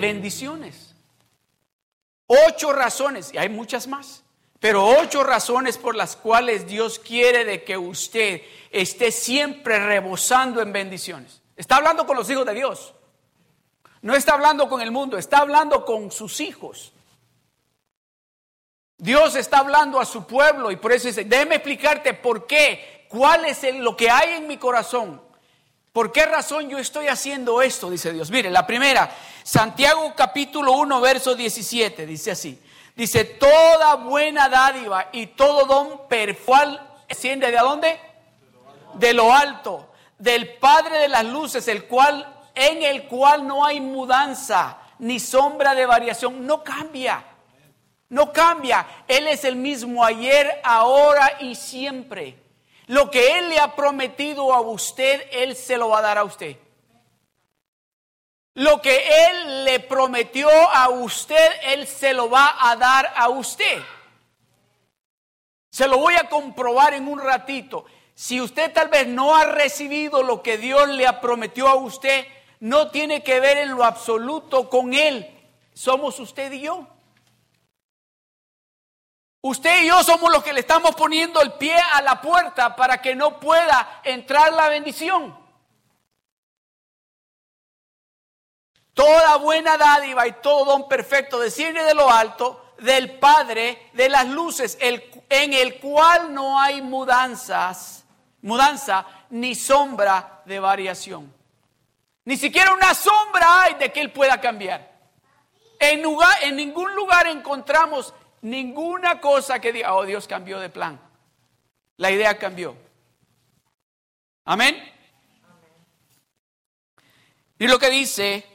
bendiciones. Ocho razones, y hay muchas más, pero ocho razones por las cuales Dios quiere de que usted esté siempre rebosando en bendiciones. Está hablando con los hijos de Dios. No está hablando con el mundo, está hablando con sus hijos. Dios está hablando a su pueblo y por eso dice, déjeme explicarte por qué, cuál es lo que hay en mi corazón. ¿Por qué razón yo estoy haciendo esto? Dice Dios. Mire, la primera, Santiago capítulo 1, verso 17, dice así. Dice, toda buena dádiva y todo don perfecto desciende de dónde? De lo alto, del Padre de las luces, el cual en el cual no hay mudanza ni sombra de variación, no cambia. No cambia. Él es el mismo ayer, ahora y siempre. Lo que Él le ha prometido a usted, Él se lo va a dar a usted. Lo que Él le prometió a usted, Él se lo va a dar a usted. Se lo voy a comprobar en un ratito. Si usted tal vez no ha recibido lo que Dios le ha prometió a usted, no tiene que ver en lo absoluto con Él. Somos usted y yo. Usted y yo somos los que le estamos poniendo el pie a la puerta para que no pueda entrar la bendición. Toda buena dádiva y todo don perfecto desciende de lo alto, del Padre de las luces, en el cual no hay mudanzas, mudanza ni sombra de variación. Ni siquiera una sombra hay de que Él pueda cambiar. En, lugar, en ningún lugar encontramos ninguna cosa que diga, oh Dios cambió de plan. La idea cambió. Amén. Y lo que dice,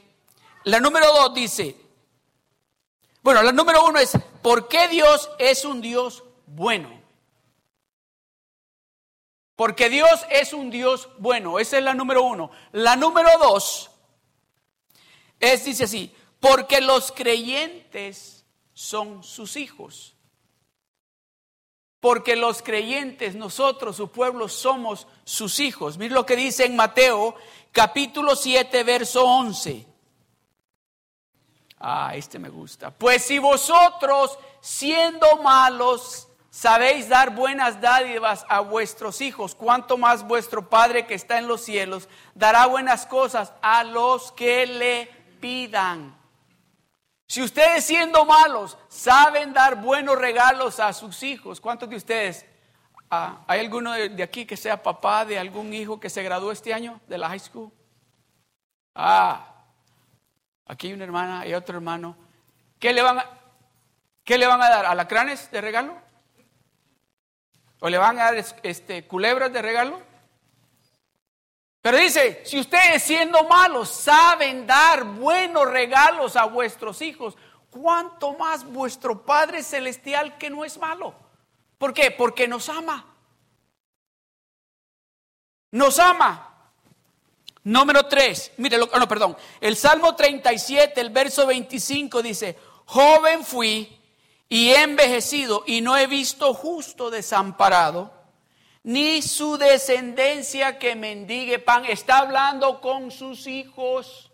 la número dos dice, bueno, la número uno es, ¿por qué Dios es un Dios bueno? Porque Dios es un Dios bueno. Esa es la número uno. La número dos es, dice así, porque los creyentes son sus hijos. Porque los creyentes, nosotros, su pueblo, somos sus hijos. Miren lo que dice en Mateo capítulo 7, verso 11. Ah, este me gusta. Pues si vosotros, siendo malos, sabéis dar buenas dádivas a vuestros hijos, cuanto más vuestro Padre que está en los cielos dará buenas cosas a los que le pidan. Si ustedes siendo malos saben dar buenos regalos a sus hijos, ¿cuántos de ustedes? Ah, ¿Hay alguno de, aquí que sea papá de algún hijo que se graduó este año de la high school? Ah, aquí hay una hermana, hay otro hermano. ¿Qué le van a, qué le van a dar? ¿Alacranes de regalo? ¿O le van a dar este, culebras de regalo? Pero dice, si ustedes siendo malos saben dar buenos regalos a vuestros hijos, ¿cuánto más vuestro Padre Celestial que no es malo? ¿Por qué? Porque nos ama. Nos ama. Número 3, mire, lo, no, perdón, el Salmo 37, el verso 25 dice, joven fui y he envejecido y no he visto justo desamparado ni su descendencia que mendigue pan. Está hablando con sus hijos.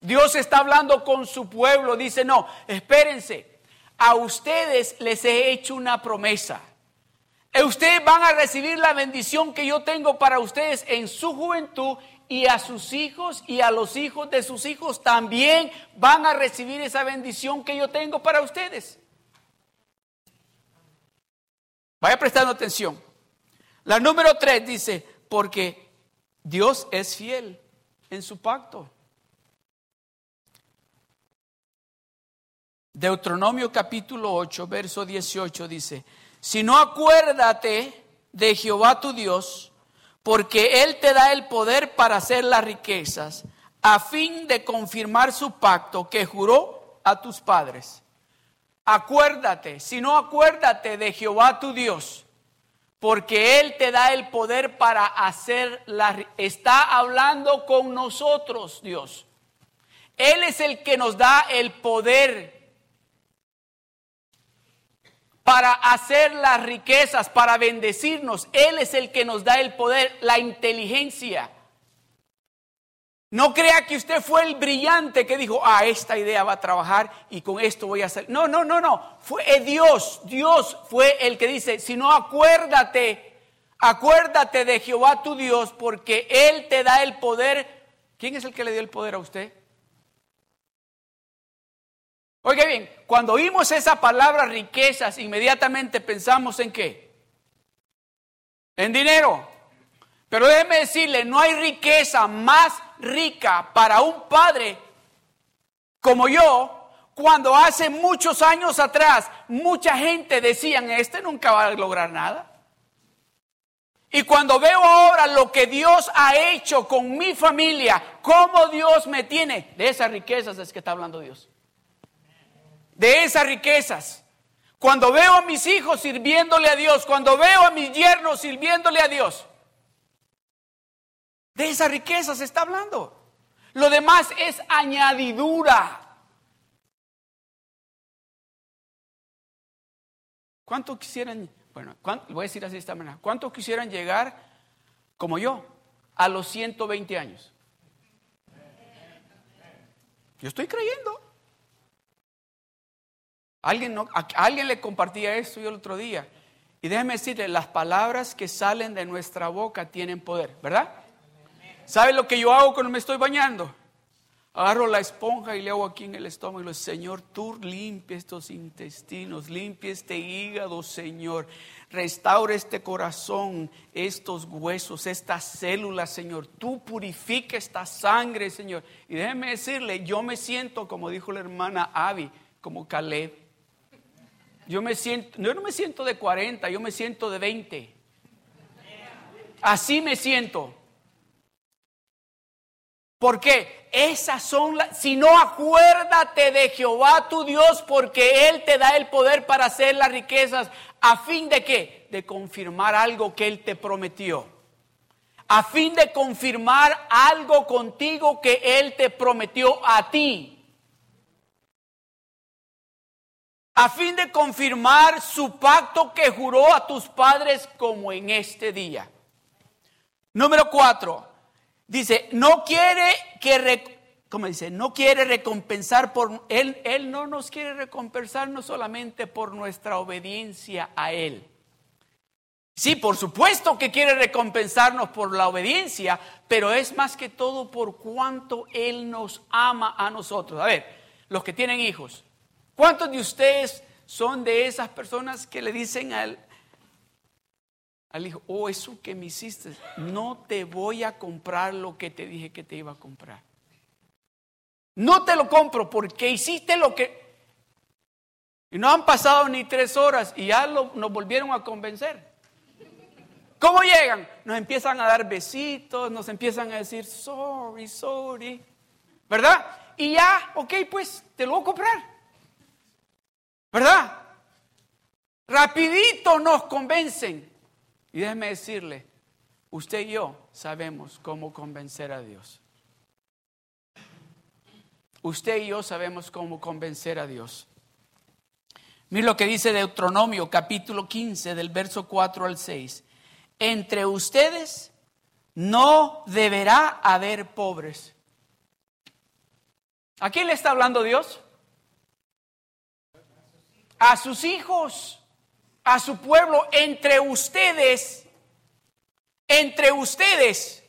Dios está hablando con su pueblo. Dice, no, espérense. A ustedes les he hecho una promesa. Ustedes van a recibir la bendición que yo tengo para ustedes en su juventud y a sus hijos y a los hijos de sus hijos también van a recibir esa bendición que yo tengo para ustedes. Vaya prestando atención. La número tres dice, porque Dios es fiel en su pacto. Deuteronomio capítulo 8, verso 18 dice, si no acuérdate de Jehová tu Dios, porque Él te da el poder para hacer las riquezas, a fin de confirmar su pacto que juró a tus padres acuérdate, si no acuérdate de Jehová tu Dios, porque Él te da el poder para hacer la... Está hablando con nosotros, Dios. Él es el que nos da el poder para hacer las riquezas, para bendecirnos. Él es el que nos da el poder, la inteligencia. No crea que usted fue el brillante que dijo, ah, esta idea va a trabajar y con esto voy a hacer. No, no, no, no. Fue Dios. Dios fue el que dice, si no acuérdate, acuérdate de Jehová tu Dios porque Él te da el poder. ¿Quién es el que le dio el poder a usted? Oiga bien, cuando oímos esa palabra riquezas, inmediatamente pensamos en qué? En dinero. Pero déjeme decirle, no hay riqueza más rica para un padre como yo, cuando hace muchos años atrás mucha gente decían, este nunca va a lograr nada. Y cuando veo ahora lo que Dios ha hecho con mi familia, cómo Dios me tiene, de esas riquezas es que está hablando Dios. De esas riquezas. Cuando veo a mis hijos sirviéndole a Dios, cuando veo a mis yernos sirviéndole a Dios, de esa riqueza se está hablando. Lo demás es añadidura. ¿Cuánto quisieran, bueno, voy a decir así de esta manera, cuánto quisieran llegar como yo a los 120 años? Yo estoy creyendo. Alguien, no, alguien le compartía esto yo el otro día. Y déjeme decirle, las palabras que salen de nuestra boca tienen poder, ¿verdad? ¿Sabe lo que yo hago cuando me estoy bañando? Agarro la esponja y le hago aquí en el estómago y le digo, Señor, tú limpia estos intestinos, limpia este hígado, Señor. Restaura este corazón, estos huesos, estas células, Señor. Tú purifica esta sangre, Señor. Y déjeme decirle, yo me siento, como dijo la hermana Avi, como Caleb. Yo me siento, yo no me siento de 40, yo me siento de 20. Así me siento. Porque esas son las, si no acuérdate de Jehová tu Dios, porque Él te da el poder para hacer las riquezas, a fin de qué? De confirmar algo que Él te prometió. A fin de confirmar algo contigo que Él te prometió a ti. A fin de confirmar su pacto que juró a tus padres como en este día. Número cuatro Dice, no quiere que, como dice, no quiere recompensar por, él, él no nos quiere recompensar no solamente por nuestra obediencia a Él. Sí, por supuesto que quiere recompensarnos por la obediencia, pero es más que todo por cuánto Él nos ama a nosotros. A ver, los que tienen hijos, ¿cuántos de ustedes son de esas personas que le dicen al, al hijo, oh, eso que me hiciste, no te voy a comprar lo que te dije que te iba a comprar. No te lo compro porque hiciste lo que... Y no han pasado ni tres horas y ya nos volvieron a convencer. ¿Cómo llegan? Nos empiezan a dar besitos, nos empiezan a decir, sorry, sorry. ¿Verdad? Y ya, ok, pues te lo voy a comprar. ¿Verdad? Rapidito nos convencen. Y déjeme decirle, usted y yo sabemos cómo convencer a Dios. Usted y yo sabemos cómo convencer a Dios. Mira lo que dice Deuteronomio capítulo 15 del verso 4 al 6. Entre ustedes no deberá haber pobres. ¿A quién le está hablando Dios? A sus hijos a su pueblo entre ustedes, entre ustedes,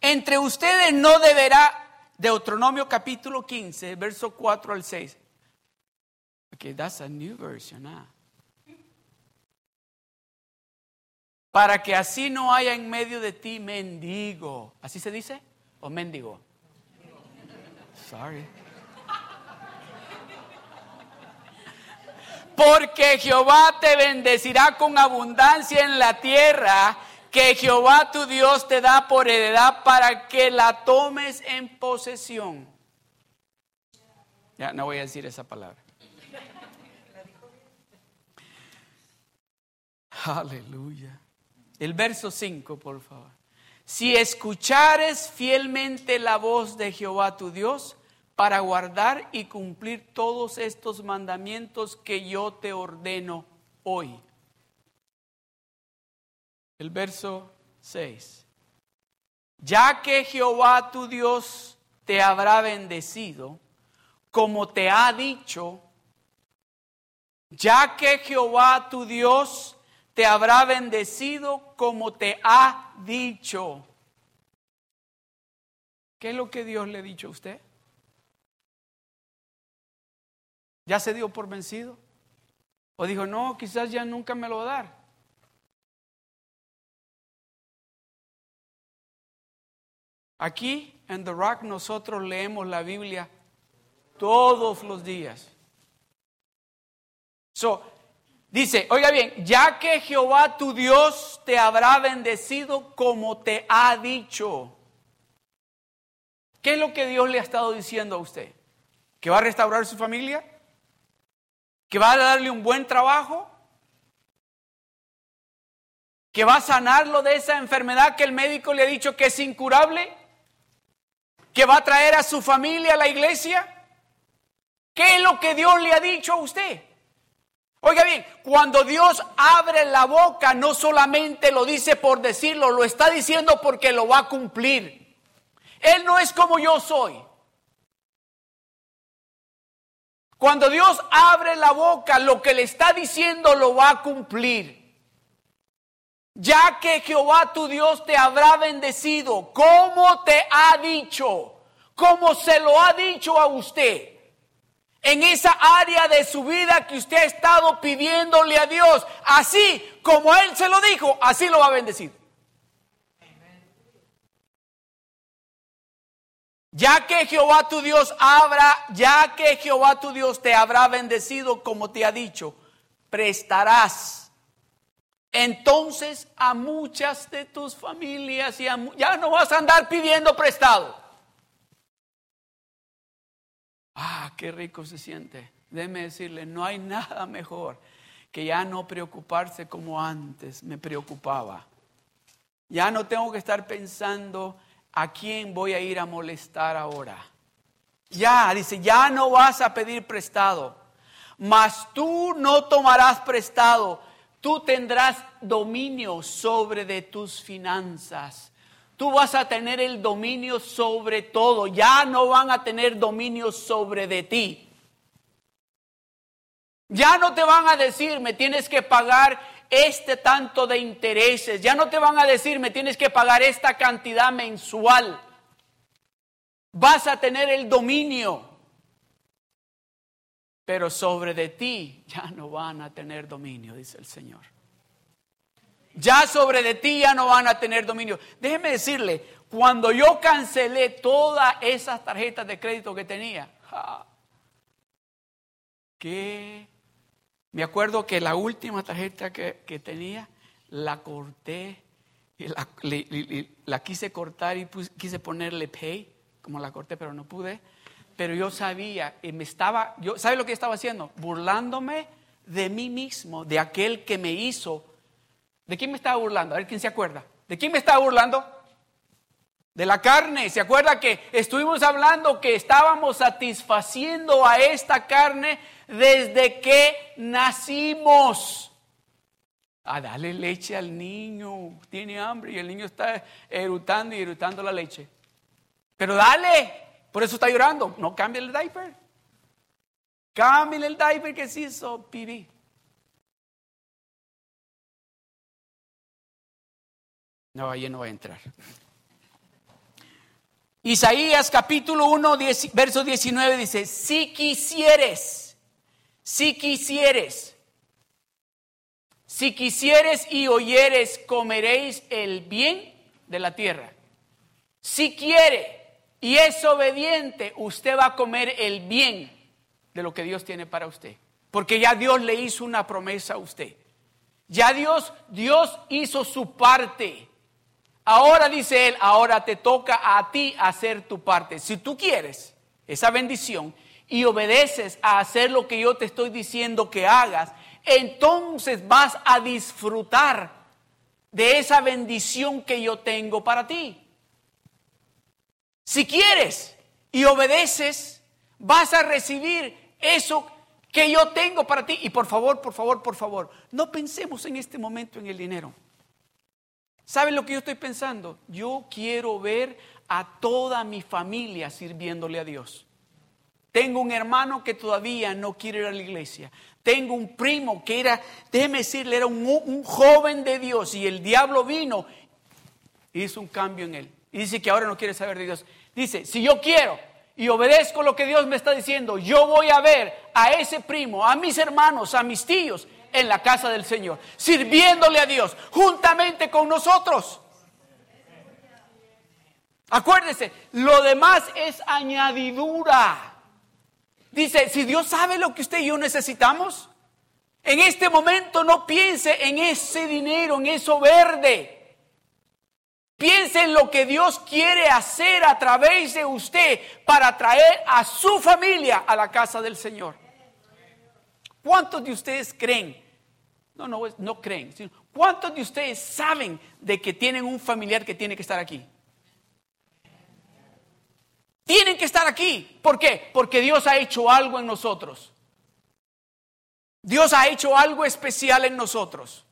entre ustedes no deberá, Deuteronomio capítulo 15, verso 4 al 6. Okay, that's a new version. Ah. Para que así no haya en medio de ti mendigo. ¿Así se dice? ¿O mendigo? Sorry. Porque Jehová te bendecirá con abundancia en la tierra que Jehová tu Dios te da por heredad para que la tomes en posesión. Ya no voy a decir esa palabra. Aleluya. El verso 5, por favor. Si escuchares fielmente la voz de Jehová tu Dios, para guardar y cumplir todos estos mandamientos que yo te ordeno hoy. El verso 6. ya que Jehová tu Dios te habrá bendecido, como te ha dicho, ya que Jehová tu Dios te habrá bendecido como te ha dicho. ¿Qué es lo que Dios le ha dicho a usted? ¿Ya se dio por vencido? ¿O dijo, no, quizás ya nunca me lo va a dar? Aquí en The Rock nosotros leemos la Biblia todos los días. So, dice, oiga bien, ya que Jehová tu Dios te habrá bendecido como te ha dicho. ¿Qué es lo que Dios le ha estado diciendo a usted? ¿Que va a restaurar su familia? ¿Que va a darle un buen trabajo? ¿Que va a sanarlo de esa enfermedad que el médico le ha dicho que es incurable? ¿Que va a traer a su familia a la iglesia? ¿Qué es lo que Dios le ha dicho a usted? Oiga bien, cuando Dios abre la boca, no solamente lo dice por decirlo, lo está diciendo porque lo va a cumplir. Él no es como yo soy. Cuando Dios abre la boca, lo que le está diciendo lo va a cumplir. Ya que Jehová tu Dios te habrá bendecido, como te ha dicho, como se lo ha dicho a usted en esa área de su vida que usted ha estado pidiéndole a Dios. Así como Él se lo dijo, así lo va a bendecir. Ya que Jehová tu Dios habrá, ya que Jehová tu Dios te habrá bendecido como te ha dicho, prestarás entonces a muchas de tus familias y ya no vas a andar pidiendo prestado. Ah, qué rico se siente. Déjeme decirle, no hay nada mejor que ya no preocuparse como antes me preocupaba. Ya no tengo que estar pensando a quién voy a ir a molestar ahora. Ya, dice, ya no vas a pedir prestado, mas tú no tomarás prestado, tú tendrás dominio sobre de tus finanzas Tú vas a tener el dominio sobre todo. Ya no van a tener dominio sobre de ti. Ya no te van a decir, me tienes que pagar este tanto de intereses. Ya no te van a decir, me tienes que pagar esta cantidad mensual. Vas a tener el dominio. Pero sobre de ti ya no van a tener dominio, dice el Señor. Ya sobre de ti ya no van a tener dominio. Déjeme decirle, cuando yo cancelé todas esas tarjetas de crédito que tenía, que me acuerdo que la última tarjeta que, tenía, la corté, la, quise cortar y quise ponerle pay, como la corté, pero no pude. Pero yo sabía, y me estaba, yo, ¿sabe lo que estaba haciendo? Burlándome de mí mismo, de aquel que me hizo ¿De quién me estaba burlando? A ver quién se acuerda. ¿De quién me estaba burlando? De la carne. ¿Se acuerda que estuvimos hablando que estábamos satisfaciendo a esta carne desde que nacimos? A darle leche al niño. Tiene hambre y el niño está erutando y erutando la leche. Pero dale. Por eso está llorando. No cambie el diaper. Cambie el diaper que se hizo pibí. No, ahí no va a entrar. Isaías capítulo 1, verso 19 dice, si quisieres, si quisieres, si quisieres y oyeres, comeréis el bien de la tierra. Si quiere y es obediente, usted va a comer el bien de lo que Dios tiene para usted. Porque ya Dios le hizo una promesa a usted. Ya Dios, Dios hizo su parte. Ahora dice él, ahora te toca a ti hacer tu parte. Si tú quieres esa bendición y obedeces a hacer lo que yo te estoy diciendo que hagas, entonces vas a disfrutar de esa bendición que yo tengo para ti. Si quieres y obedeces, vas a recibir eso que yo tengo para ti. Y por favor, por favor, por favor, no pensemos en este momento en el dinero. ¿Saben lo que yo estoy pensando? Yo quiero ver a toda mi familia sirviéndole a Dios. Tengo un hermano que todavía no quiere ir a la iglesia. Tengo un primo que era, déjeme decirle, era un, joven de Dios y el diablo vino y hizo un cambio en él. Y dice que ahora no quiere saber de Dios. Dice, si yo quiero y obedezco lo que Dios me está diciendo, yo voy a ver a ese primo, a mis hermanos, a mis tíos en la casa del Señor, sirviéndole a Dios juntamente con nosotros. Acuérdese, lo demás es añadidura. Dice, si Dios sabe lo que usted y yo necesitamos, en este momento no piense en ese dinero, en eso verde. Piense en lo que Dios quiere hacer a través de usted para traer a su familia a la casa del Señor. ¿Cuántos de ustedes creen? No, no, no creen. ¿Cuántos de ustedes saben de que tienen un familiar que tiene que estar aquí? Tienen que estar aquí. ¿Por qué? Porque Dios ha hecho algo en nosotros. Dios ha hecho algo especial en nosotros.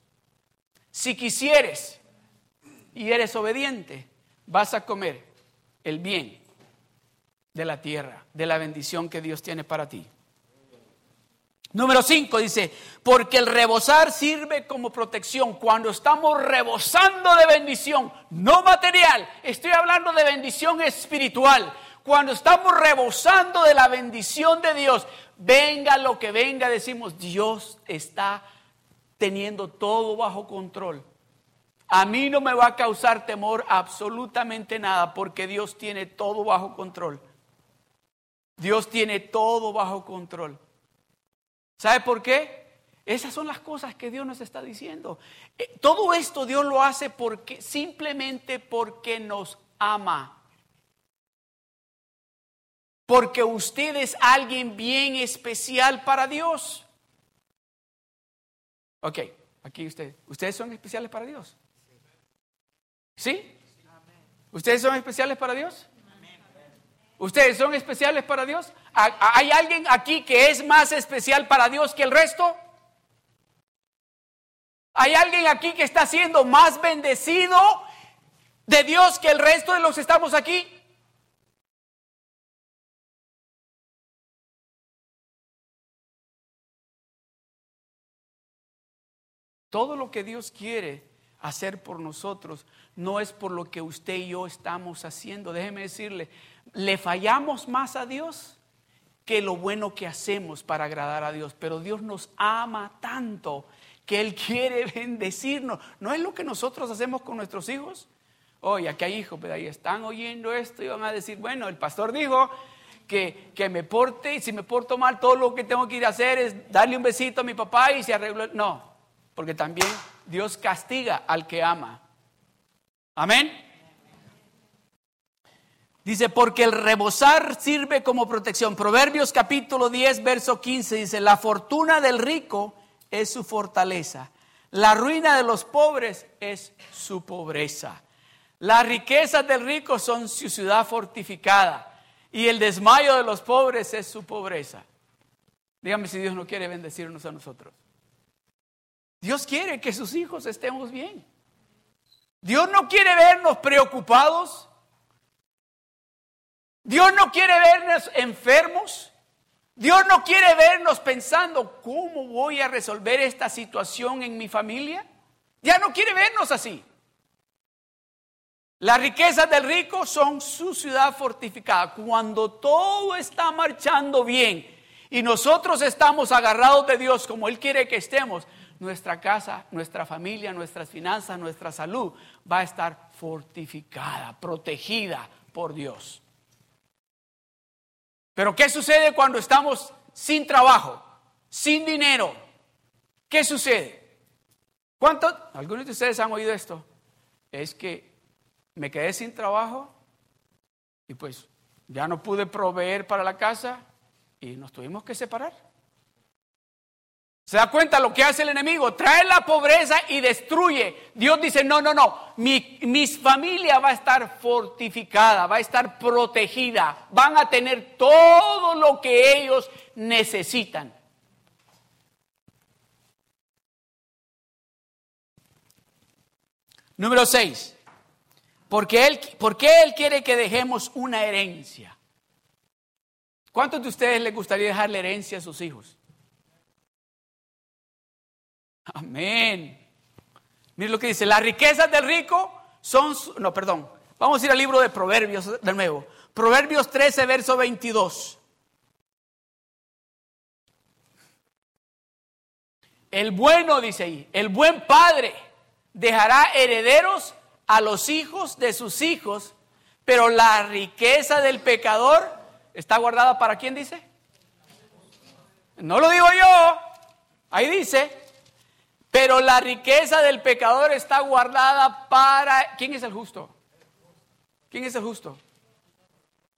Si quisieres y eres obediente, vas a comer el bien de la tierra, de la bendición que Dios tiene para ti. Número 5 dice, porque el rebosar sirve como protección. Cuando estamos rebosando de bendición, no material, estoy hablando de bendición espiritual. Cuando estamos rebosando de la bendición de Dios, venga lo que venga, decimos, Dios está teniendo todo bajo control. A mí no me va a causar temor absolutamente nada porque Dios tiene todo bajo control. Dios tiene todo bajo control. ¿Sabe por qué? Esas son las cosas que Dios nos está diciendo. Eh, todo esto Dios lo hace porque simplemente porque nos ama porque usted es alguien bien especial para Dios. Ok, aquí usted. ¿Ustedes son especiales para Dios? ¿Sí? ¿Ustedes son especiales para Dios? ¿Ustedes son especiales para Dios? ¿Hay alguien aquí que es más especial para Dios que el resto? ¿Hay alguien aquí que está siendo más bendecido de Dios que el resto de los que estamos aquí? Todo lo que Dios quiere hacer por nosotros no es por lo que usted y yo estamos haciendo. Déjeme decirle, le fallamos más a Dios que lo bueno que hacemos para agradar a Dios. Pero Dios nos ama tanto que Él quiere bendecirnos. ¿No es lo que nosotros hacemos con nuestros hijos? Oye, aquí hay hijos, pero ahí están oyendo esto y van a decir, bueno, el pastor dijo que, que me porte y si me porto mal, todo lo que tengo que ir a hacer es darle un besito a mi papá y se arregló. No, porque también Dios castiga al que ama. Amén. Dice, porque el rebosar sirve como protección. Proverbios capítulo 10, verso 15 dice, la fortuna del rico es su fortaleza. La ruina de los pobres es su pobreza. Las riquezas del rico son su ciudad fortificada. Y el desmayo de los pobres es su pobreza. Dígame si Dios no quiere bendecirnos a nosotros. Dios quiere que sus hijos estemos bien. Dios no quiere vernos preocupados. Dios no quiere vernos enfermos. Dios no quiere vernos pensando, ¿cómo voy a resolver esta situación en mi familia? Ya no quiere vernos así. Las riquezas del rico son su ciudad fortificada. Cuando todo está marchando bien y nosotros estamos agarrados de Dios como Él quiere que estemos, nuestra casa, nuestra familia, nuestras finanzas, nuestra salud va a estar fortificada, protegida por Dios. Pero ¿qué sucede cuando estamos sin trabajo, sin dinero? ¿Qué sucede? ¿Cuántos? Algunos de ustedes han oído esto. Es que me quedé sin trabajo y pues ya no pude proveer para la casa y nos tuvimos que separar. ¿Se da cuenta lo que hace el enemigo? Trae la pobreza y destruye. Dios dice, no, no, no, mi, mi, familia va a estar fortificada, va a estar protegida, van a tener todo lo que ellos necesitan. Número 6. Porque él, ¿Por qué Él quiere que dejemos una herencia? ¿Cuántos de ustedes les gustaría dejarle herencia a sus hijos? Amén. Mire lo que dice, las riquezas del rico son, no, perdón, vamos a ir al libro de Proverbios de nuevo. Proverbios 13, verso 22. El bueno, dice ahí, el buen padre dejará herederos a los hijos de sus hijos, pero la riqueza del pecador está guardada para quién dice? No lo digo yo, ahí dice, pero la riqueza del pecador está guardada para... ¿Quién es el justo? ¿Quién es el justo?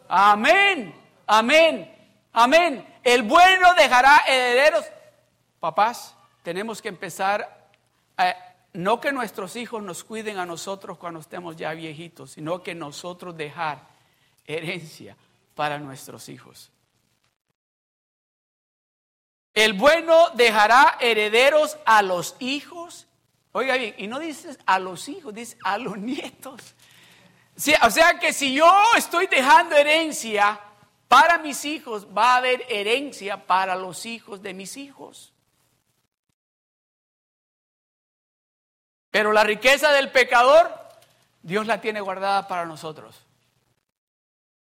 Amén, amén, amén. El bueno dejará herederos. Papás, tenemos que empezar a, no que nuestros hijos nos cuiden a nosotros cuando estemos ya viejitos, sino que nosotros dejar herencia para nuestros hijos. El bueno dejará herederos a los hijos. Oiga bien, y no dices a los hijos, dice a los nietos. o sea que si yo estoy dejando herencia para mis hijos, va a haber herencia para los hijos de mis hijos. Pero la riqueza del pecador, Dios la tiene guardada para nosotros.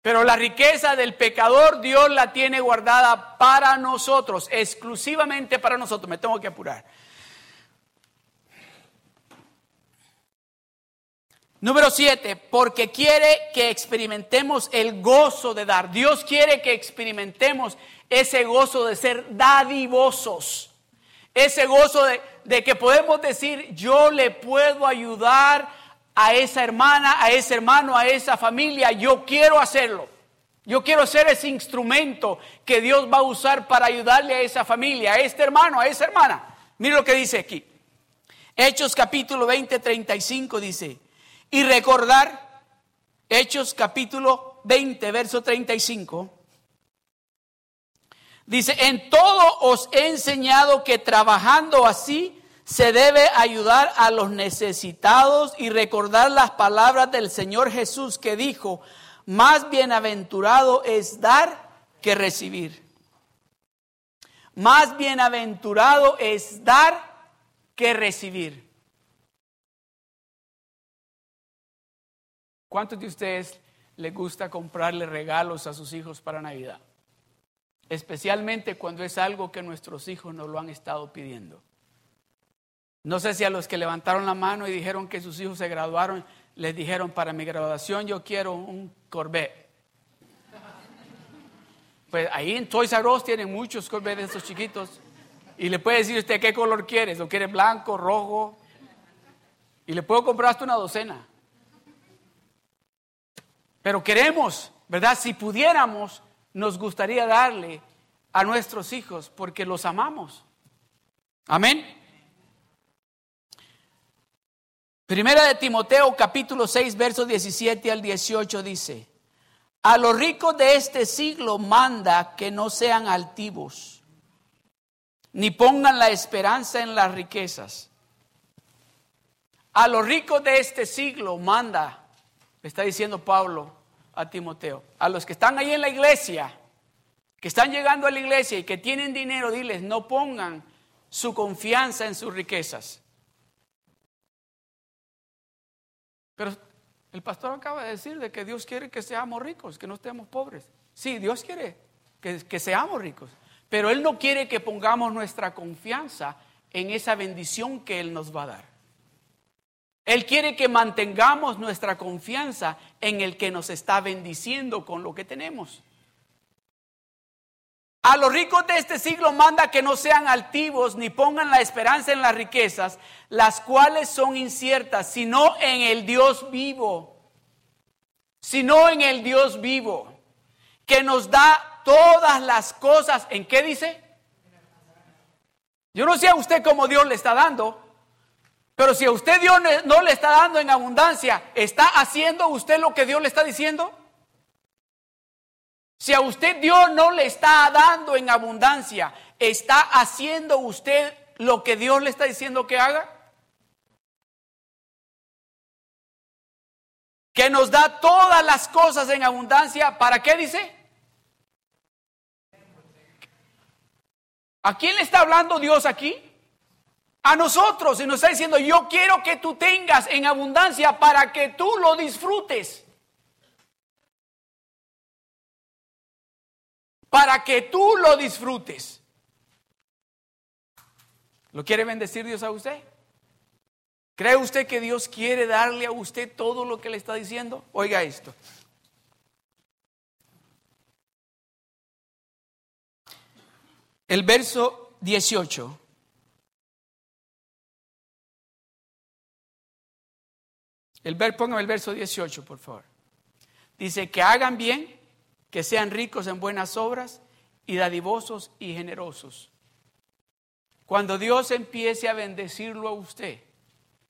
Pero la riqueza del pecador, Dios la tiene guardada para nosotros, exclusivamente para nosotros. Me tengo que apurar. Número siete, porque quiere que experimentemos el gozo de dar. Dios quiere que experimentemos ese gozo de ser dadivosos. Ese gozo de, que podemos decir, yo le puedo ayudar a esa hermana, a ese hermano, a esa familia, yo quiero hacerlo. Yo quiero ser ese instrumento que Dios va a usar para ayudarle a esa familia, a este hermano, a esa hermana. Mire lo que dice aquí. Hechos capítulo 20, 35 dice, y recordar, Hechos capítulo 20, verso 35, Dice, en todo os he enseñado que trabajando así se debe ayudar a los necesitados y recordar las palabras del Señor Jesús que dijo, más bienaventurado es dar que recibir. Más bienaventurado es dar que recibir. ¿Cuántos de ustedes les gusta comprarle regalos a sus hijos para Navidad? especialmente cuando es algo que nuestros hijos nos lo han estado pidiendo. No sé si a los que levantaron la mano y dijeron que sus hijos se graduaron, les dijeron, para mi graduación yo quiero un Corvette. Pues ahí en Toys R Us tienen muchos Corvettes de estos chiquitos. Y le puede decir usted qué color quieres, lo quiere blanco, rojo. Y le puedo comprar hasta una docena. Pero queremos, ¿verdad? Si pudiéramos, nos gustaría darle a nuestros hijos porque los amamos. Amén. Primera de Timoteo capítulo 6 versos 17 al 18 dice, a los ricos de este siglo manda que no sean altivos, ni pongan la esperanza en las riquezas. A los ricos de este siglo manda, está diciendo Pablo, a Timoteo. A los que están ahí en la iglesia, que están llegando a la iglesia y que tienen dinero, diles, no pongan su confianza en sus riquezas. Pero el pastor acaba de decir de que Dios quiere que seamos ricos, que no estemos pobres. Sí, Dios quiere que, que seamos ricos, pero Él no quiere que pongamos nuestra confianza en esa bendición que Él nos va a dar. Él quiere que mantengamos nuestra confianza en el que nos está bendiciendo con lo que tenemos. A los ricos de este siglo manda que no sean altivos ni pongan la esperanza en las riquezas, las cuales son inciertas, sino en el Dios vivo, sino en el Dios vivo, que nos da todas las cosas. ¿En qué dice? Yo no sé a usted cómo Dios le está dando, pero si a usted Dios no le está dando en abundancia, ¿está haciendo usted lo que Dios le está diciendo? Si a usted Dios no le está dando en abundancia, ¿está haciendo usted lo que Dios le está diciendo que haga? que nos da todas las cosas en abundancia, ¿para qué dice? ¿A quién le está hablando Dios aquí? A nosotros. Y nos está diciendo, yo quiero que tú tengas en abundancia para que tú lo disfrutes. Para que tú lo disfrutes. ¿Lo quiere bendecir Dios a usted? ¿Cree usted que Dios quiere darle a usted todo lo que le está diciendo? Oiga esto. El verso 18. El ver, póngame el verso 18, por favor. Dice que hagan bien, que sean ricos en buenas obras y dadivosos y generosos. Cuando Dios empiece a bendecirlo a usted,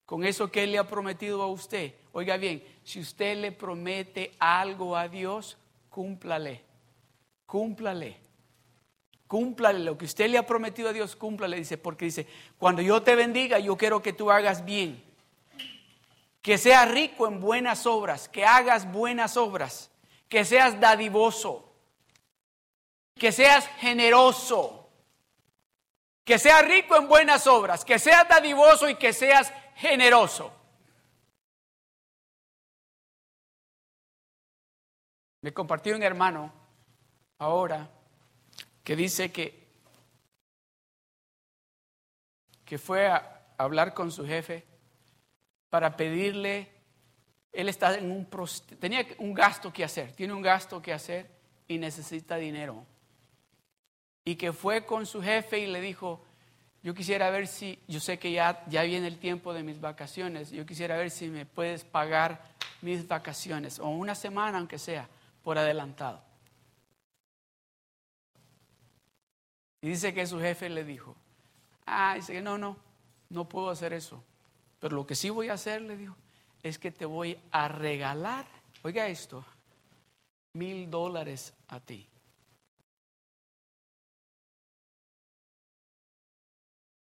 con eso que Él le ha prometido a usted. Oiga bien, si usted le promete algo a Dios, cúmplale, cúmplale, cúmplale lo que usted le ha prometido a Dios, cúmplale, dice, porque dice, cuando yo te bendiga, yo quiero que tú hagas bien, que seas rico en buenas obras, que hagas buenas obras, que seas dadivoso, que seas generoso, que seas rico en buenas obras, que seas dadivoso y que seas generoso. Me compartió un hermano ahora que dice que, que fue a hablar con su jefe para pedirle, él está en un, tenía un gasto que hacer, tiene un gasto que hacer y necesita dinero. Y que fue con su jefe y le dijo, yo quisiera ver si, yo sé que ya, ya viene el tiempo de mis vacaciones, yo quisiera ver si me puedes pagar mis vacaciones, o una semana aunque sea, por adelantado. Y dice que su jefe le dijo, ah, dice que no, no, no puedo hacer eso. Pero lo que sí voy a hacer, le dijo, es que te voy a regalar, oiga esto, mil dólares a ti.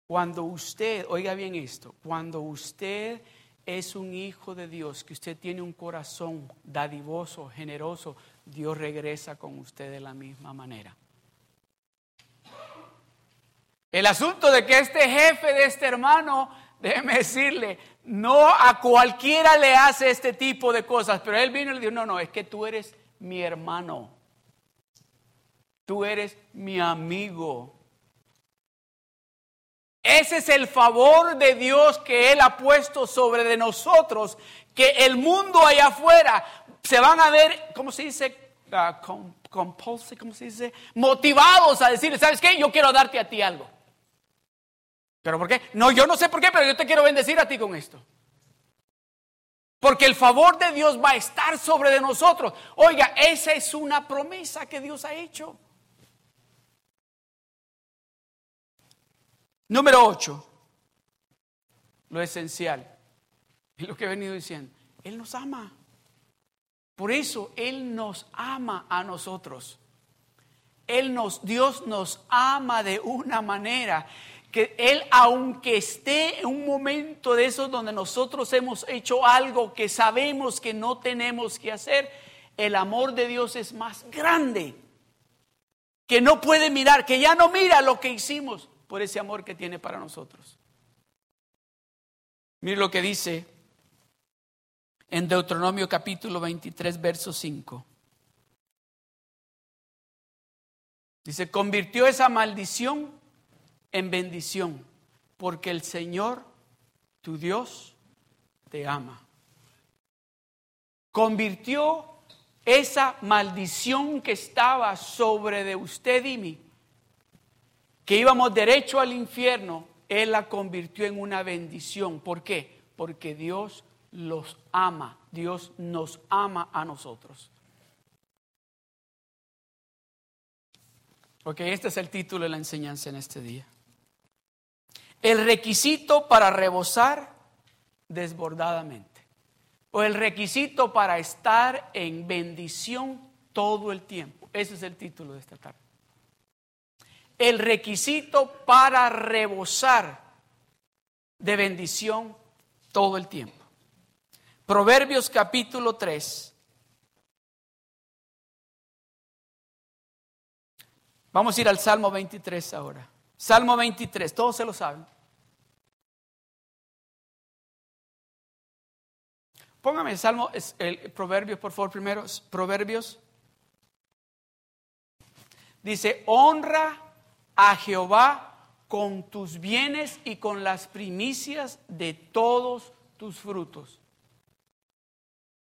Cuando usted, oiga bien esto, cuando usted es un hijo de Dios, que usted tiene un corazón dadivoso, generoso, Dios regresa con usted de la misma manera. El asunto de que este jefe de este hermano, déjeme decirle, no a cualquiera le hace este tipo de cosas, pero él vino y le dijo, no, no, es que tú eres mi hermano, tú eres mi amigo. Ese es el favor de Dios que Él ha puesto sobre de nosotros, que el mundo allá afuera se van a ver, ¿cómo se dice? Uh, ¿cómo se dice? Motivados a decir, ¿sabes qué? Yo quiero darte a ti algo. ¿Pero por qué? No, yo no sé por qué, pero yo te quiero bendecir a ti con esto. Porque el favor de Dios va a estar sobre de nosotros. Oiga, esa es una promesa que Dios ha hecho. Número 8, lo esencial. Es lo que he venido diciendo. Él nos ama. Por eso Él nos ama a nosotros. Él nos, Dios nos ama de una manera que Él, aunque esté en un momento de esos donde nosotros hemos hecho algo que sabemos que no tenemos que hacer, el amor de Dios es más grande, que no puede mirar, que ya no mira lo que hicimos, por ese amor que tiene para nosotros. Mire lo que dice en Deuteronomio capítulo 23, verso 5. Dice, convirtió esa maldición en bendición, porque el Señor, tu Dios, te ama. Convirtió esa maldición que estaba sobre de usted y mí que íbamos derecho al infierno, Él la convirtió en una bendición. ¿Por qué? Porque Dios los ama, Dios nos ama a nosotros. Ok, este es el título de la enseñanza en este día. El requisito para rebosar desbordadamente. O el requisito para estar en bendición todo el tiempo. Ese es el título de esta tarde el requisito para rebosar de bendición todo el tiempo. Proverbios capítulo 3. Vamos a ir al Salmo 23 ahora. Salmo 23, todos se lo saben. Póngame el Salmo, el Proverbios, por favor, primero. Proverbios. Dice, honra a Jehová con tus bienes y con las primicias de todos tus frutos.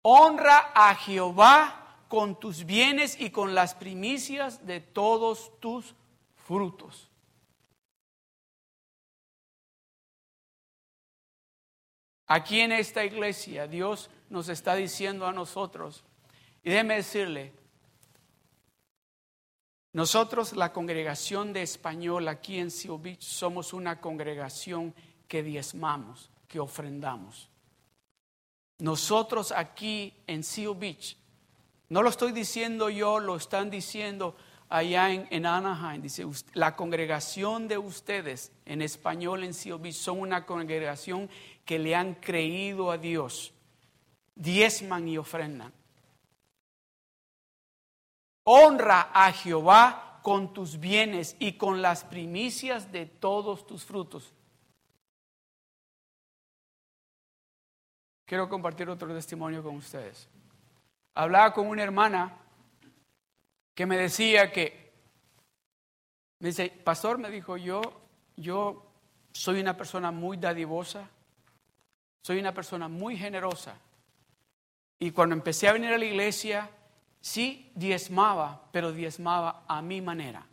Honra a Jehová con tus bienes y con las primicias de todos tus frutos. Aquí en esta iglesia Dios nos está diciendo a nosotros, y déjeme decirle, nosotros la congregación de español aquí en Seal Beach somos una congregación que diezmamos, que ofrendamos. Nosotros aquí en Seal Beach, no lo estoy diciendo yo, lo están diciendo allá en, Anaheim, dice, la congregación de ustedes en español en Seal Beach son una congregación que le han creído a Dios, diezman y ofrendan. Honra a Jehová con tus bienes y con las primicias de todos tus frutos. Quiero compartir otro testimonio con ustedes. Hablaba con una hermana que me decía que, me dice, pastor, me dijo, yo, yo soy una persona muy dadivosa, soy una persona muy generosa. Y cuando empecé a venir a la iglesia, sí diezmaba, pero diezmaba a mi manera.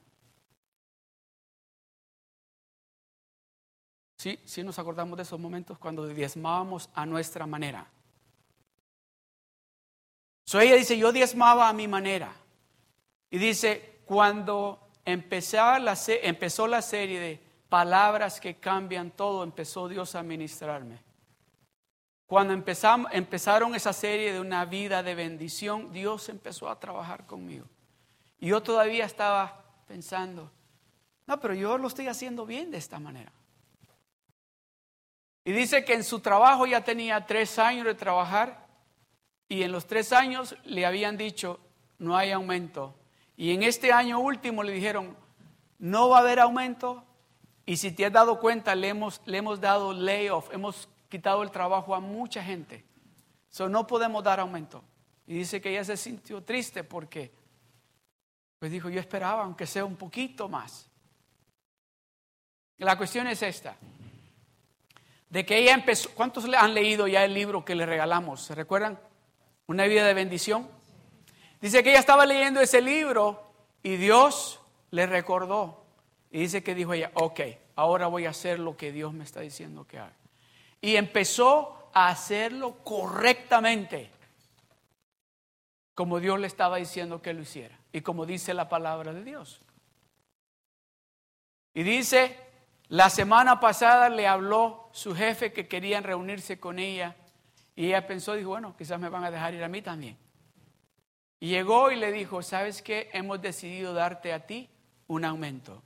Sí, sí nos acordamos de esos momentos cuando diezmábamos a nuestra manera. So ella dice, yo diezmaba a mi manera. Y dice, cuando la, empezó la serie de palabras que cambian todo, empezó Dios a ministrarme. Cuando empezamos, empezaron esa serie de una vida de bendición, Dios empezó a trabajar conmigo. Y yo todavía estaba pensando, no, pero yo lo estoy haciendo bien de esta manera. Y dice que en su trabajo ya tenía tres años de trabajar y en los tres años le habían dicho, no hay aumento. Y en este año último le dijeron, no va a haber aumento. Y si te has dado cuenta, le hemos, le hemos dado layoff, hemos quitado el trabajo a mucha gente. So, no podemos dar aumento. Y dice que ella se sintió triste porque, pues dijo, yo esperaba, aunque sea un poquito más. La cuestión es esta, de que ella empezó, ¿cuántos han leído ya el libro que le regalamos? ¿Se recuerdan? una vida de bendición. Dice que ella estaba leyendo ese libro y Dios le recordó. Y dice que dijo ella, ok, ahora voy a hacer lo que Dios me está diciendo que haga. Y empezó a hacerlo correctamente, como Dios le estaba diciendo que lo hiciera. Y como dice la palabra de Dios. Y dice, la semana pasada le habló su jefe que querían reunirse con ella y ella pensó, dijo, bueno, quizás me van a dejar ir a mí también. Y llegó y le dijo, ¿sabes qué? Hemos decidido darte a ti un aumento.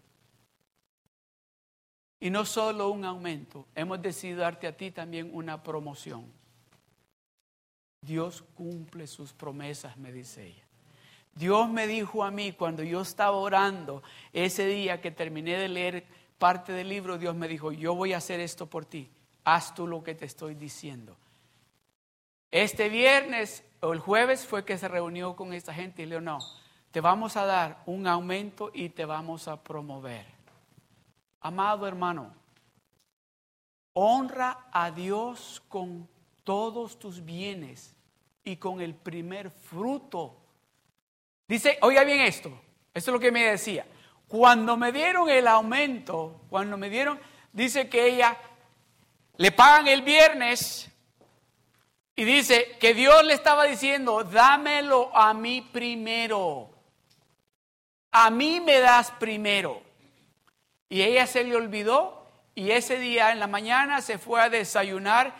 Y no solo un aumento, hemos decidido darte a ti también una promoción. Dios cumple sus promesas, me dice ella. Dios me dijo a mí cuando yo estaba orando ese día que terminé de leer parte del libro, Dios me dijo, yo voy a hacer esto por ti. Haz tú lo que te estoy diciendo. Este viernes o el jueves fue que se reunió con esta gente y le dijo, no, te vamos a dar un aumento y te vamos a promover. Amado hermano, honra a Dios con todos tus bienes y con el primer fruto. Dice, oiga bien esto, esto es lo que me decía. Cuando me dieron el aumento, cuando me dieron, dice que ella le pagan el viernes y dice que Dios le estaba diciendo, dámelo a mí primero. A mí me das primero. Y ella se le olvidó y ese día en la mañana se fue a desayunar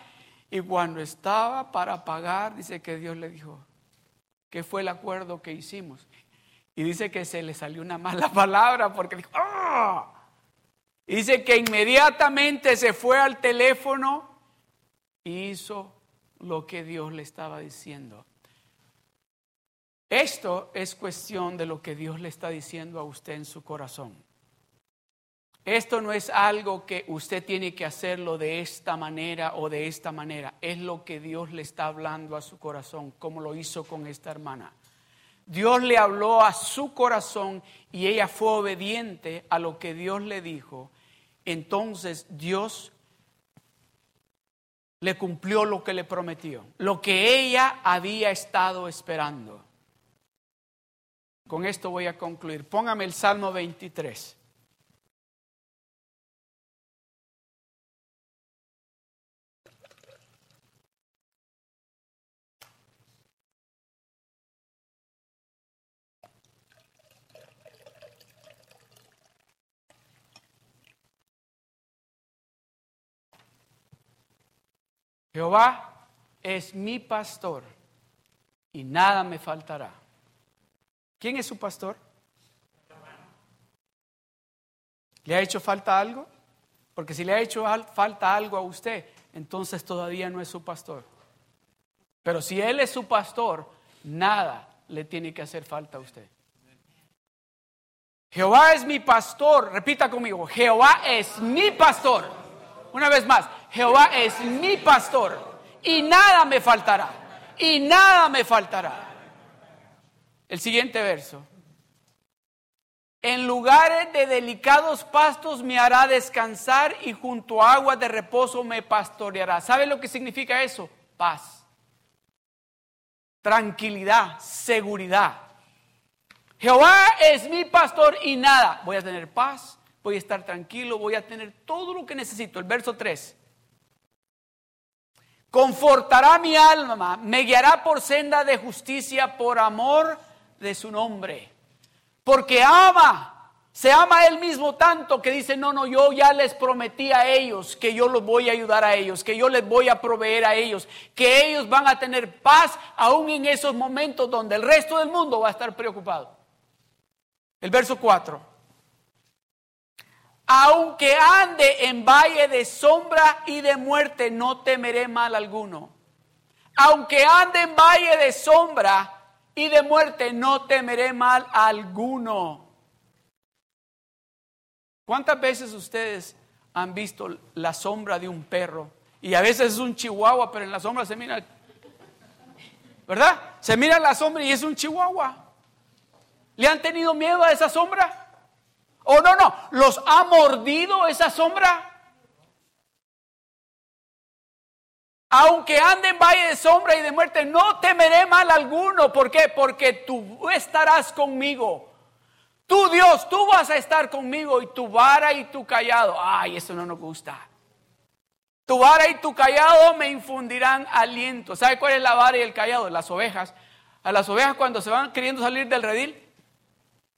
y cuando estaba para pagar, dice que Dios le dijo, ¿qué fue el acuerdo que hicimos? Y dice que se le salió una mala palabra porque dijo, ¡ah! dice que inmediatamente se fue al teléfono y hizo lo que Dios le estaba diciendo. Esto es cuestión de lo que Dios le está diciendo a usted en su corazón. Esto no es algo que usted tiene que hacerlo de esta manera o de esta manera. Es lo que Dios le está hablando a su corazón, como lo hizo con esta hermana. Dios le habló a su corazón y ella fue obediente a lo que Dios le dijo. Entonces Dios le cumplió lo que le prometió, lo que ella había estado esperando. Con esto voy a concluir. Póngame el Salmo 23. Jehová es mi pastor y nada me faltará. ¿Quién es su pastor? ¿Le ha hecho falta algo? Porque si le ha hecho falta algo a usted, entonces todavía no es su pastor. Pero si Él es su pastor, nada le tiene que hacer falta a usted. Jehová es mi pastor, repita conmigo, Jehová es mi pastor. Una vez más, Jehová es mi pastor y nada me faltará. Y nada me faltará. El siguiente verso. En lugares de delicados pastos me hará descansar y junto a aguas de reposo me pastoreará. ¿Sabe lo que significa eso? Paz, tranquilidad, seguridad. Jehová es mi pastor y nada. Voy a tener paz, voy a estar tranquilo, voy a tener todo lo que necesito. El verso 3 confortará mi alma, me guiará por senda de justicia por amor de su nombre. Porque ama, se ama a él mismo tanto que dice, no, no, yo ya les prometí a ellos que yo los voy a ayudar a ellos, que yo les voy a proveer a ellos, que ellos van a tener paz aún en esos momentos donde el resto del mundo va a estar preocupado. El verso 4 aunque ande en valle de sombra y de muerte, no temeré mal alguno. Aunque ande en valle de sombra y de muerte, no temeré mal alguno. ¿Cuántas veces ustedes han visto la sombra de un perro? Y a veces es un chihuahua, pero en la sombra se mira, ¿verdad? Se mira la sombra y es un chihuahua. ¿Le han tenido miedo a esa sombra? Oh, no, no, los ha mordido esa sombra. Aunque ande en valle de sombra y de muerte, no temeré mal alguno. ¿Por qué? Porque tú estarás conmigo. Tú, Dios, tú vas a estar conmigo y tu vara y tu callado. Ay, eso no nos gusta. Tu vara y tu callado me infundirán aliento. ¿Sabe cuál es la vara y el callado? Las ovejas. A las ovejas cuando se van queriendo salir del redil,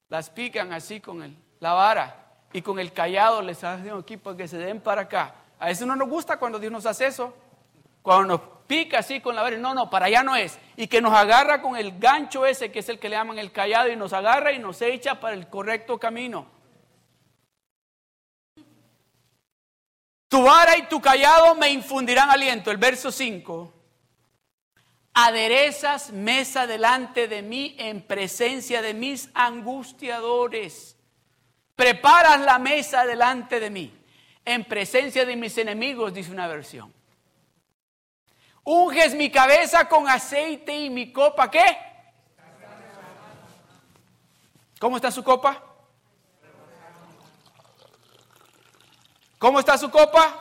las pican así con él la vara y con el callado les hacen aquí para que se den para acá. A veces no nos gusta cuando Dios nos hace eso. Cuando nos pica así con la vara, no, no, para allá no es. Y que nos agarra con el gancho ese, que es el que le llaman el callado, y nos agarra y nos echa para el correcto camino. Tu vara y tu callado me infundirán aliento. El verso 5. Aderezas mesa delante de mí en presencia de mis angustiadores. Preparas la mesa delante de mí, en presencia de mis enemigos, dice una versión. Unges mi cabeza con aceite y mi copa, ¿qué? ¿Cómo está su copa? ¿Cómo está su copa?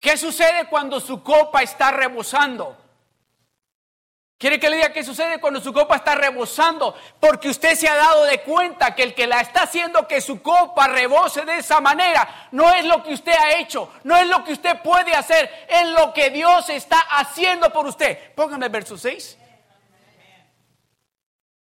¿Qué sucede cuando su copa está rebosando? ¿Quiere que le diga qué sucede cuando su copa está rebosando? Porque usted se ha dado de cuenta que el que la está haciendo que su copa rebose de esa manera no es lo que usted ha hecho, no es lo que usted puede hacer, es lo que Dios está haciendo por usted. Póngame el verso 6.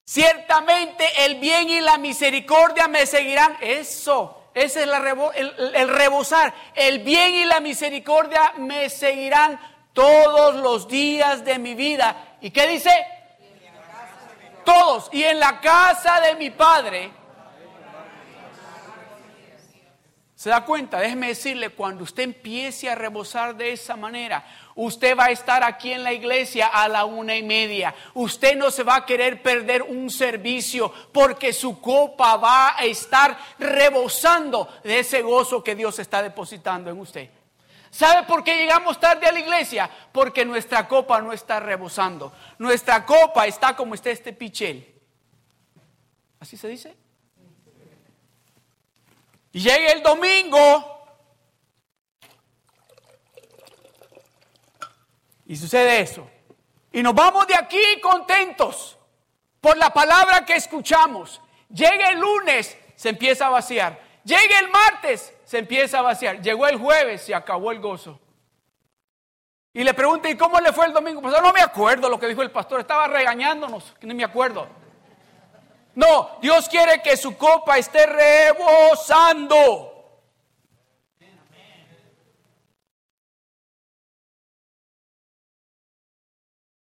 Ciertamente el bien y la misericordia me seguirán. Eso, ese es el, el rebosar. El bien y la misericordia me seguirán todos los días de mi vida ¿Y qué dice? Todos. Y en la casa de mi padre. ¿Se da cuenta? Déjeme decirle, cuando usted empiece a rebosar de esa manera, usted va a estar aquí en la iglesia a la una y media. Usted no se va a querer perder un servicio porque su copa va a estar rebosando de ese gozo que Dios está depositando en usted. ¿Sabe por qué llegamos tarde a la iglesia? Porque nuestra copa no está rebosando. Nuestra copa está como está este pichel. ¿Así se dice? Y llega el domingo y sucede eso. Y nos vamos de aquí contentos por la palabra que escuchamos. Llega el lunes, se empieza a vaciar. Llega el martes, se empieza a vaciar. Llegó el jueves, se acabó el gozo. Y le pregunté, ¿y cómo le fue el domingo? Pues no me acuerdo lo que dijo el pastor, estaba regañándonos, no me acuerdo. No, Dios quiere que su copa esté rebosando.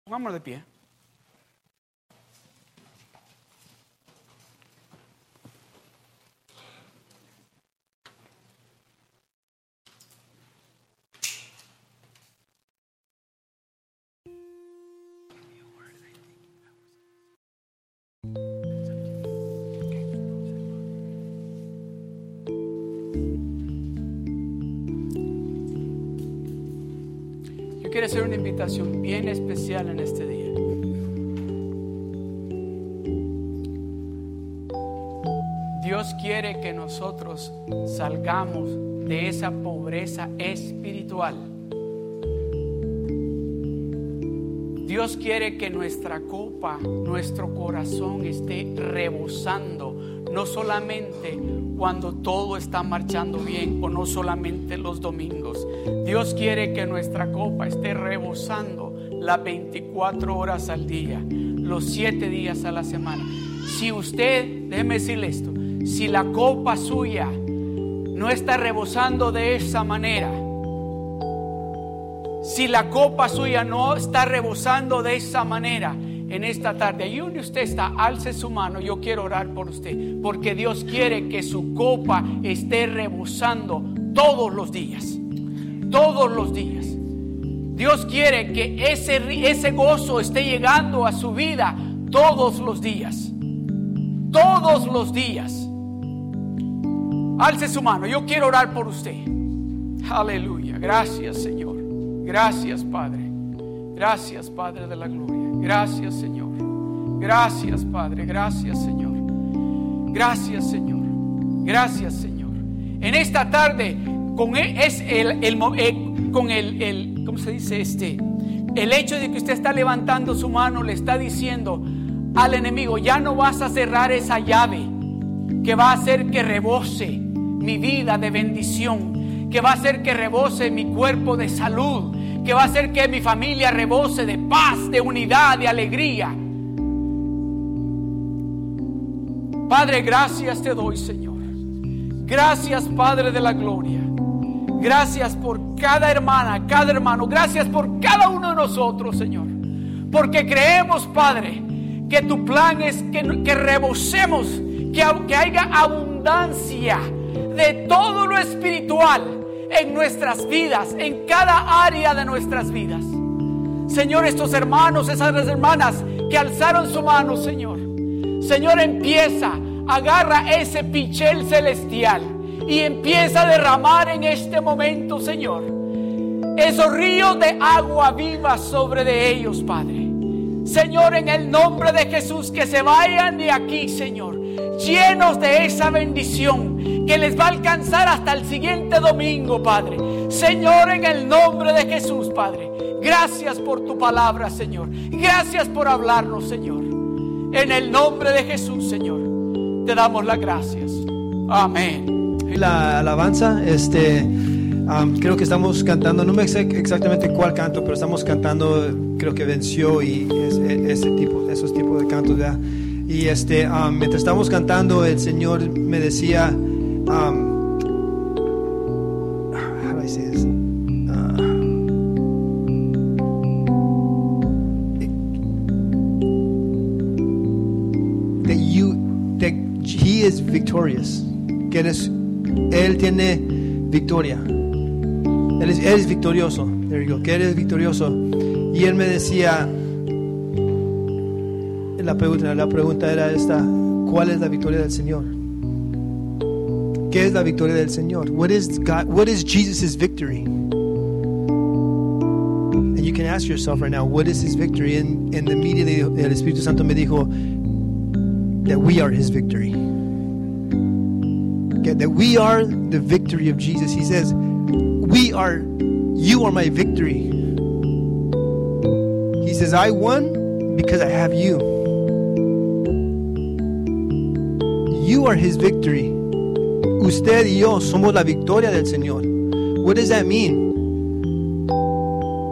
Vamos de pie. Quiero hacer una invitación bien especial en este día. Dios quiere que nosotros salgamos de esa pobreza espiritual. Dios quiere que nuestra copa, nuestro corazón esté rebosando, no solamente cuando todo está marchando bien o no solamente los domingos. Dios quiere que nuestra copa esté rebosando las 24 horas al día, los 7 días a la semana. Si usted, déjeme decirle esto, si la copa suya no está rebosando de esa manera, si la copa suya no está rebosando de esa manera, en esta tarde, ahí donde usted está, alce su mano, yo quiero orar por usted, porque Dios quiere que su copa esté rebosando todos los días, todos los días. Dios quiere que ese, ese gozo esté llegando a su vida todos los días, todos los días. Alce su mano, yo quiero orar por usted. Aleluya, gracias Señor, gracias Padre, gracias Padre de la Gloria. Gracias Señor. Gracias Padre. Gracias Señor. Gracias Señor. Gracias Señor. En esta tarde, con el, es el, el, eh, con el, el, ¿cómo se dice este? El hecho de que usted está levantando su mano le está diciendo al enemigo, ya no vas a cerrar esa llave que va a hacer que rebose mi vida de bendición, que va a hacer que rebose mi cuerpo de salud, que va a hacer que mi familia rebose de paz, de unidad, de alegría. Padre, gracias te doy, Señor. Gracias, Padre de la Gloria. Gracias por cada hermana, cada hermano. Gracias por cada uno de nosotros, Señor. Porque creemos, Padre, que tu plan es que, que rebosemos, que, que haya abundancia de todo lo espiritual en nuestras vidas, en cada área de nuestras vidas. Señor, estos hermanos, esas hermanas que alzaron su mano, Señor. Señor, empieza, agarra ese pichel celestial y empieza a derramar en este momento, Señor, esos ríos de agua viva sobre de ellos, Padre. Señor, en el nombre de Jesús, que se vayan de aquí, Señor, llenos de esa bendición que les va a alcanzar hasta el siguiente domingo, Padre. Señor, en el nombre de Jesús, Padre. Gracias por tu palabra, Señor. Gracias por hablarnos, Señor. En el nombre de Jesús, Señor, te damos las gracias. Amén. La alabanza, este, creo que estamos cantando, no me sé exactamente cuál canto, pero estamos cantando, creo que venció y ese tipo, esos tipos de cantos, ¿verdad? Y este, um, mientras estábamos cantando, el Señor me decía, um, victorious. Que eres Él tiene victoria. Él es, él es victorioso. There you go. Que Él es victorioso. Y Él me decía, la pregunta, la pregunta era esta, ¿cuál es la victoria del Señor? ¿Qué es la victoria del Señor? What is God, what is Jesus' victory? And you can ask yourself right now, what is his victory? And, and immediately el Espíritu Santo me dijo that we are his victory. That we are the victory of Jesus. He says, we are, you are my victory. He says, I won because I have you. You are his victory. Usted y yo somos la victoria del Señor. What does that mean?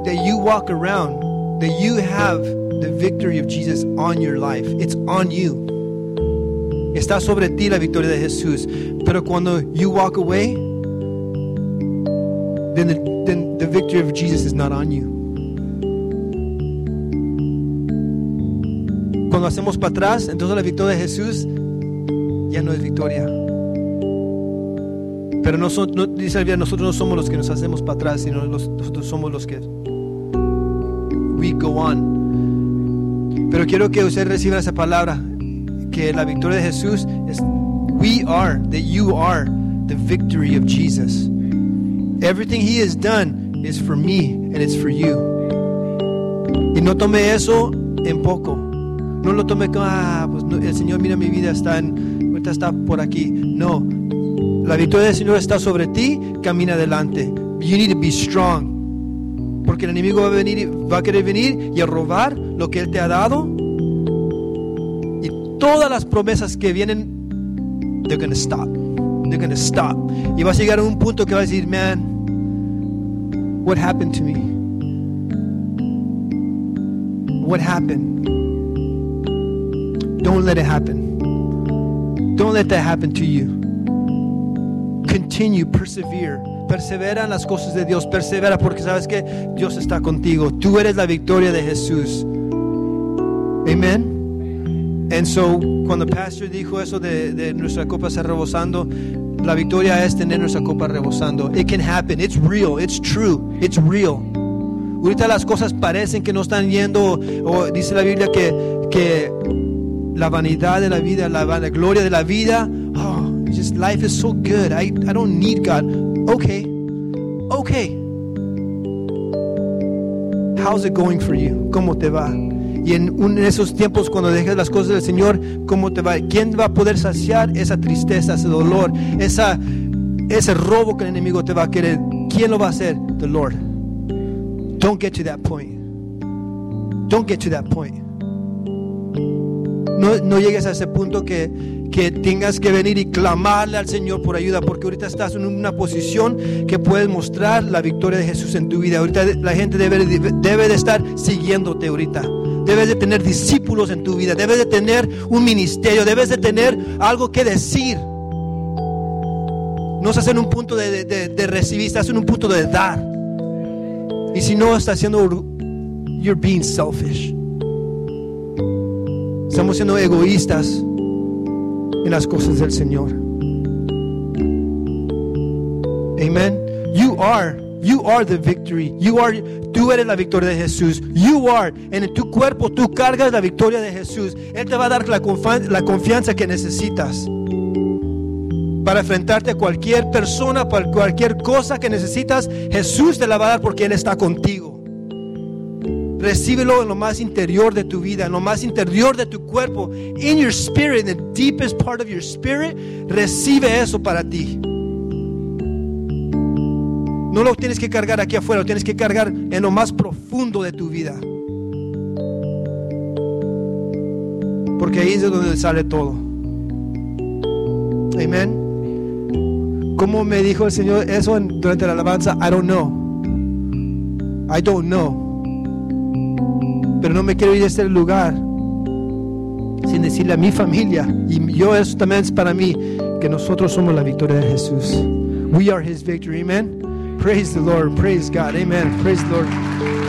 That you walk around, that you have the victory of Jesus on your life. It's on you. Está sobre ti la victoria de Jesús. Pero cuando you walk away, then the, then the victory of Jesus is not on you. Cuando hacemos para atrás, entonces la victoria de Jesús ya no es victoria. Pero nosotros, no, dice la Biblia, nosotros no somos los que nos hacemos para atrás, sino nosotros somos los que we go on. Pero quiero que usted reciba esa palabra, que la victoria de Jesús es we are, that you are the victory of Jesus. Everything he has done is for me and it's for you. Y no tome eso en poco. No lo tome como, ah, pues no, el Señor mira mi vida, está en, está por aquí. No, la victoria del Señor está sobre ti, camina adelante. You need to be strong. Porque el enemigo va a venir, va a querer venir y a robar lo que él te ha dado. Todas las promesas que vienen, they're gonna stop. They're gonna stop. Y vas a llegar a un punto que vas a decir, man, what happened to me? What happened? Don't let it happen. Don't let that happen to you. Continue, persevere. Persevera en las cosas de Dios. Persevera porque sabes que Dios está contigo. Tú eres la victoria de Jesús. Amen. And so, cuando pastor dijo eso de, de nuestra copa está rebosando, la victoria es tener nuestra copa rebosando. It can happen. It's real. It's true. It's real. Ahorita las cosas parecen que no están yendo, o dice la Biblia que, que la vanidad de la vida, la, la gloria de la vida, oh, just life is so good. I, I don't need God. Okay, okay. How's it going for you? ¿Cómo te va? Y en, esos tiempos cuando dejes las cosas del Señor, ¿cómo te va? ¿Quién va a poder saciar esa tristeza, ese dolor, ese robo que el enemigo te va a querer? ¿Quién lo va a hacer? The Lord. Don't get to that point. Don't get to that point. No, no llegues a ese punto que, que tengas que venir y clamarle al Señor por ayuda, porque ahorita estás en una posición que puedes mostrar la victoria de Jesús en tu vida. Ahorita la gente debe, de- debe de estar siguiéndote ahorita. Debes de tener discípulos en tu vida, debes de tener un ministerio, debes de tener algo que decir. No estás en un punto de, de- de- recibir, estás en un punto de dar. Y si no estás haciendo, you're being selfish. Estamos siendo egoístas en las cosas del Señor. Amen. You are, you are the victory. You are, tú eres la victoria de Jesús. You are, en tu cuerpo tú cargas la victoria de Jesús. Él te va a dar la, la confianza que necesitas para enfrentarte a cualquier persona, para cualquier cosa que necesitas. Jesús te la va a dar porque Él está contigo. Recíbelo en lo más interior de tu vida, en lo más interior de tu cuerpo, in your spirit, in the deepest part of your spirit. Recibe eso para ti. No lo tienes que cargar aquí afuera, lo tienes que cargar en lo más profundo de tu vida. Porque ahí es de donde sale todo. Amén. ¿Cómo me dijo el Señor eso durante la alabanza? I don't know. I don't know. Pero no me quiero ir de este lugar sin decirle a mi familia, y yo eso también es para mí, que nosotros somos la victoria de Jesús. We are His victory, amen. Praise the Lord, praise God, amen. Praise the Lord.